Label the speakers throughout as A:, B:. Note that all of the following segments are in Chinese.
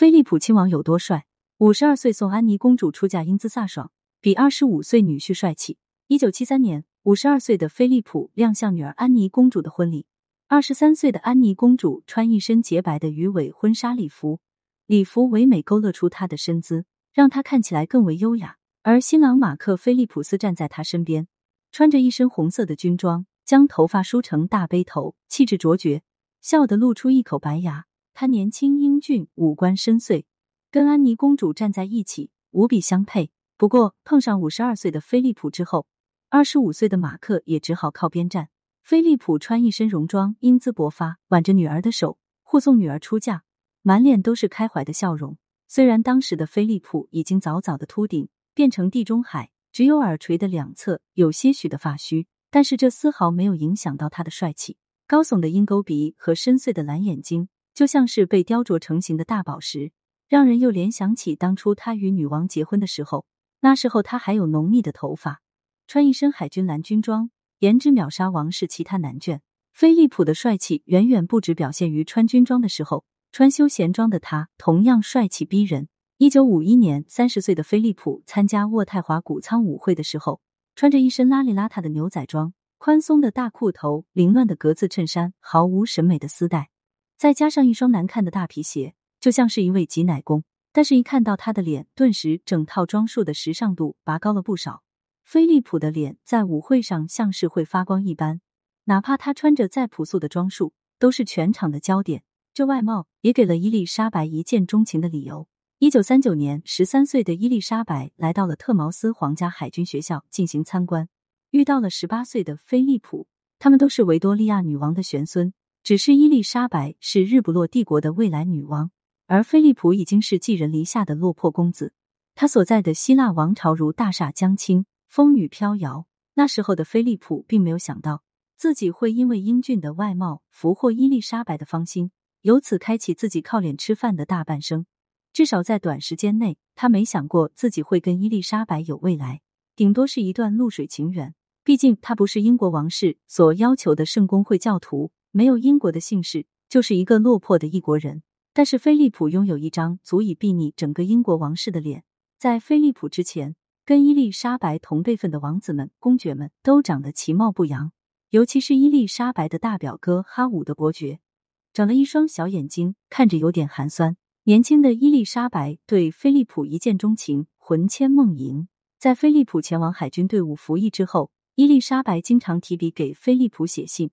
A: 菲利普亲王有多帅？五十二岁送安妮公主出嫁，英姿飒爽，比二十五岁女婿帅气。一九七三年，五十二岁的菲利普亮相女儿安妮公主的婚礼。二十三岁的安妮公主穿一身洁白的鱼尾婚纱礼服，礼服唯美勾勒出她的身姿，让她看起来更为优雅。而新郎马克·菲利普斯站在她身边，穿着一身红色的军装，将头发梳成大背头，气质卓绝，笑得露出一口白牙。他年轻英俊，五官深邃。跟安妮公主站在一起，无比相配。不过碰上五十二岁的菲利普之后，二十五岁的马克也只好靠边站。菲利普穿一身戎装，英姿勃发，挽着女儿的手，护送女儿出嫁，满脸都是开怀的笑容。虽然当时的菲利普已经早早的秃顶，变成地中海，只有耳垂的两侧有些许的发须，但是这丝毫没有影响到他的帅气。高耸的鹰钩鼻和深邃的蓝眼睛，就像是被雕琢成型的大宝石。让人又联想起当初他与女王结婚的时候，那时候他还有浓密的头发，穿一身海军蓝军装，颜值秒杀王室其他男眷。菲利普的帅气远远不止表现于穿军装的时候，穿休闲装的他同样帅气逼人。一九五一年，三十岁的菲利普参加渥太华谷仓舞会的时候，穿着一身邋里邋遢的牛仔装，宽松的大裤头，凌乱的格子衬衫，毫无审美的丝带，再加上一双难看的大皮鞋。就像是一位挤奶工，但是，一看到他的脸，顿时整套装束的时尚度拔高了不少。菲利普的脸在舞会上像是会发光一般，哪怕他穿着再朴素的装束，都是全场的焦点。这外貌也给了伊丽莎白一见钟情的理由。一九三九年，十三岁的伊丽莎白来到了特茅斯皇家海军学校进行参观，遇到了十八岁的菲利普，他们都是维多利亚女王的玄孙，只是伊丽莎白是日不落帝国的未来女王。而菲利普已经是寄人篱下的落魄公子，他所在的希腊王朝如大厦将倾，风雨飘摇。那时候的菲利普并没有想到自己会因为英俊的外貌俘获伊丽莎白的芳心，由此开启自己靠脸吃饭的大半生。至少在短时间内，他没想过自己会跟伊丽莎白有未来，顶多是一段露水情缘。毕竟他不是英国王室所要求的圣公会教徒，没有英国的姓氏，就是一个落魄的异国人。但是菲利普拥有一张足以睥睨整个英国王室的脸。在菲利普之前，跟伊丽莎白同辈分的王子们、公爵们都长得其貌不扬，尤其是伊丽莎白的大表哥哈伍德伯爵，长了一双小眼睛，看着有点寒酸。年轻的伊丽莎白对菲利普一见钟情，魂牵梦萦。在菲利普前往海军队伍服役之后，伊丽莎白经常提笔给菲利普写信，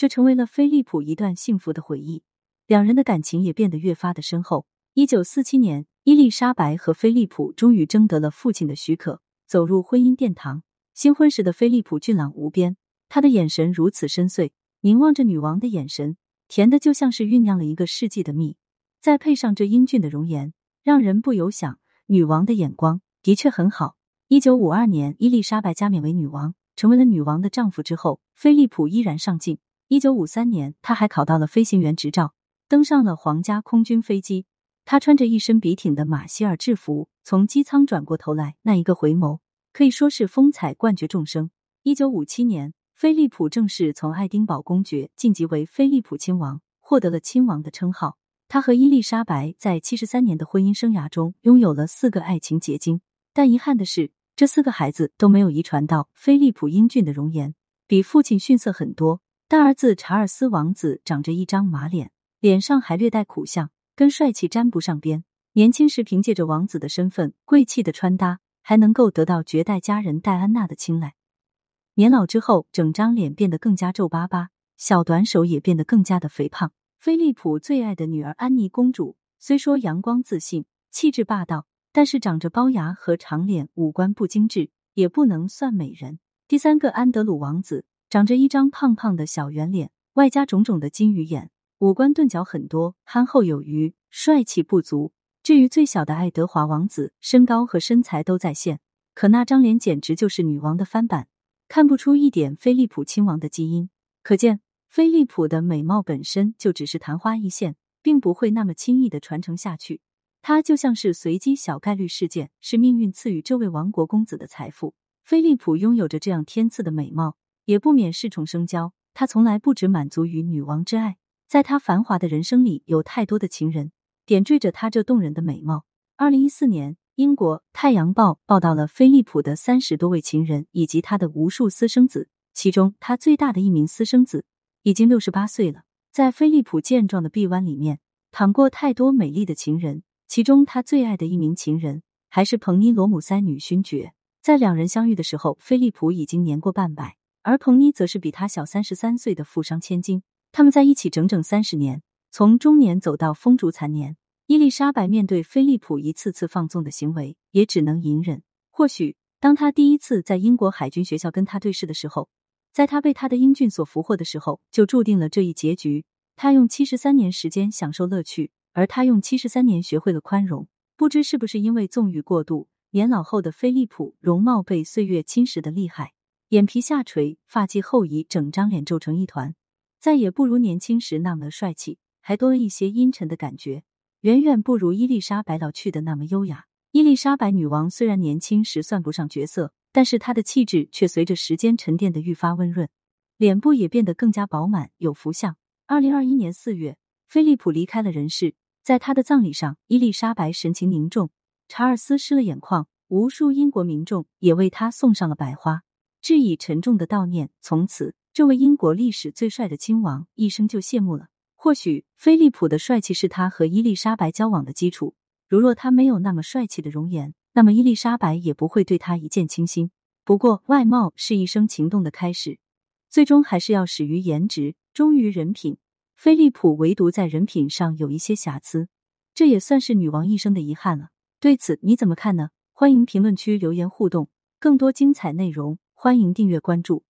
A: 这成为了菲利普一段幸福的回忆。两人的感情也变得越发的深厚。一九四七年，伊丽莎白和菲利普终于征得了父亲的许可，走入婚姻殿堂。新婚时的菲利普俊朗无边，他的眼神如此深邃，凝望着女王的眼神，甜的就像是酝酿了一个世纪的蜜。再配上这英俊的容颜，让人不由想，女王的眼光的确很好。一九五二年，伊丽莎白加冕为女王，成为了女王的丈夫之后，菲利普依然上进。一九五三年，他还考到了飞行员执照。登上了皇家空军飞机，他穿着一身笔挺的马歇尔制服，从机舱转过头来，那一个回眸可以说是风采冠绝众生。一九五七年，菲利普正式从爱丁堡公爵晋级为菲利普亲王，获得了亲王的称号。他和伊丽莎白在七十三年的婚姻生涯中拥有了四个爱情结晶，但遗憾的是，这四个孩子都没有遗传到菲利普英俊的容颜，比父亲逊色很多。大儿子查尔斯王子长着一张马脸。脸上还略带苦相，跟帅气沾不上边。年轻时凭借着王子的身份、贵气的穿搭，还能够得到绝代佳人戴安娜的青睐。年老之后，整张脸变得更加皱巴巴，小短手也变得更加的肥胖。菲利普最爱的女儿安妮公主，虽说阳光自信、气质霸道，但是长着龅牙和长脸，五官不精致，也不能算美人。第三个安德鲁王子，长着一张胖胖的小圆脸，外加种种的金鱼眼。五官钝角很多，憨厚有余，帅气不足。至于最小的爱德华王子，身高和身材都在线，可那张脸简直就是女王的翻版，看不出一点菲利普亲王的基因。可见菲利普的美貌本身就只是昙花一现，并不会那么轻易的传承下去。他就像是随机小概率事件，是命运赐予这位王国公子的财富。菲利普拥有着这样天赐的美貌，也不免恃宠生骄。他从来不只满足于女王之爱。在他繁华的人生里，有太多的情人，点缀着她这动人的美貌。二零一四年，英国《太阳报》报道了菲利普的三十多位情人以及他的无数私生子，其中他最大的一名私生子已经六十八岁了。在菲利普健壮的臂弯里面，躺过太多美丽的情人，其中他最爱的一名情人还是彭尼罗姆塞女勋爵。在两人相遇的时候，菲利普已经年过半百，而彭妮则是比他小三十三岁的富商千金。他们在一起整整三十年，从中年走到风烛残年。伊丽莎白面对菲利普一次次放纵的行为，也只能隐忍。或许，当他第一次在英国海军学校跟他对视的时候，在他被他的英俊所俘获的时候，就注定了这一结局。他用七十三年时间享受乐趣，而他用七十三年学会了宽容。不知是不是因为纵欲过度，年老后的菲利普容貌被岁月侵蚀的厉害，眼皮下垂，发际后移，整张脸皱成一团，再也不如年轻时那么帅气，还多了一些阴沉的感觉。远远不如伊丽莎白老去的那么优雅。伊丽莎白女王虽然年轻时算不上绝色，但是她的气质却随着时间沉淀的愈发温润，脸部也变得更加饱满有福相。二零二一年四月，菲利普离开了人世，在他的葬礼上，伊丽莎白神情凝重，查尔斯湿了眼眶，无数英国民众也为他送上了白花，致以沉重的悼念。从此，这位英国历史最帅的亲王一生就谢幕了。或许菲利普的帅气是他和伊丽莎白交往的基础。如若他没有那么帅气的容颜，那么伊丽莎白也不会对他一见倾心。不过，外貌是一生情动的开始，最终还是要始于颜值，忠于人品。菲利普唯独在人品上有一些瑕疵，这也算是女王一生的遗憾了。对此你怎么看呢？欢迎评论区留言互动。更多精彩内容，欢迎订阅关注。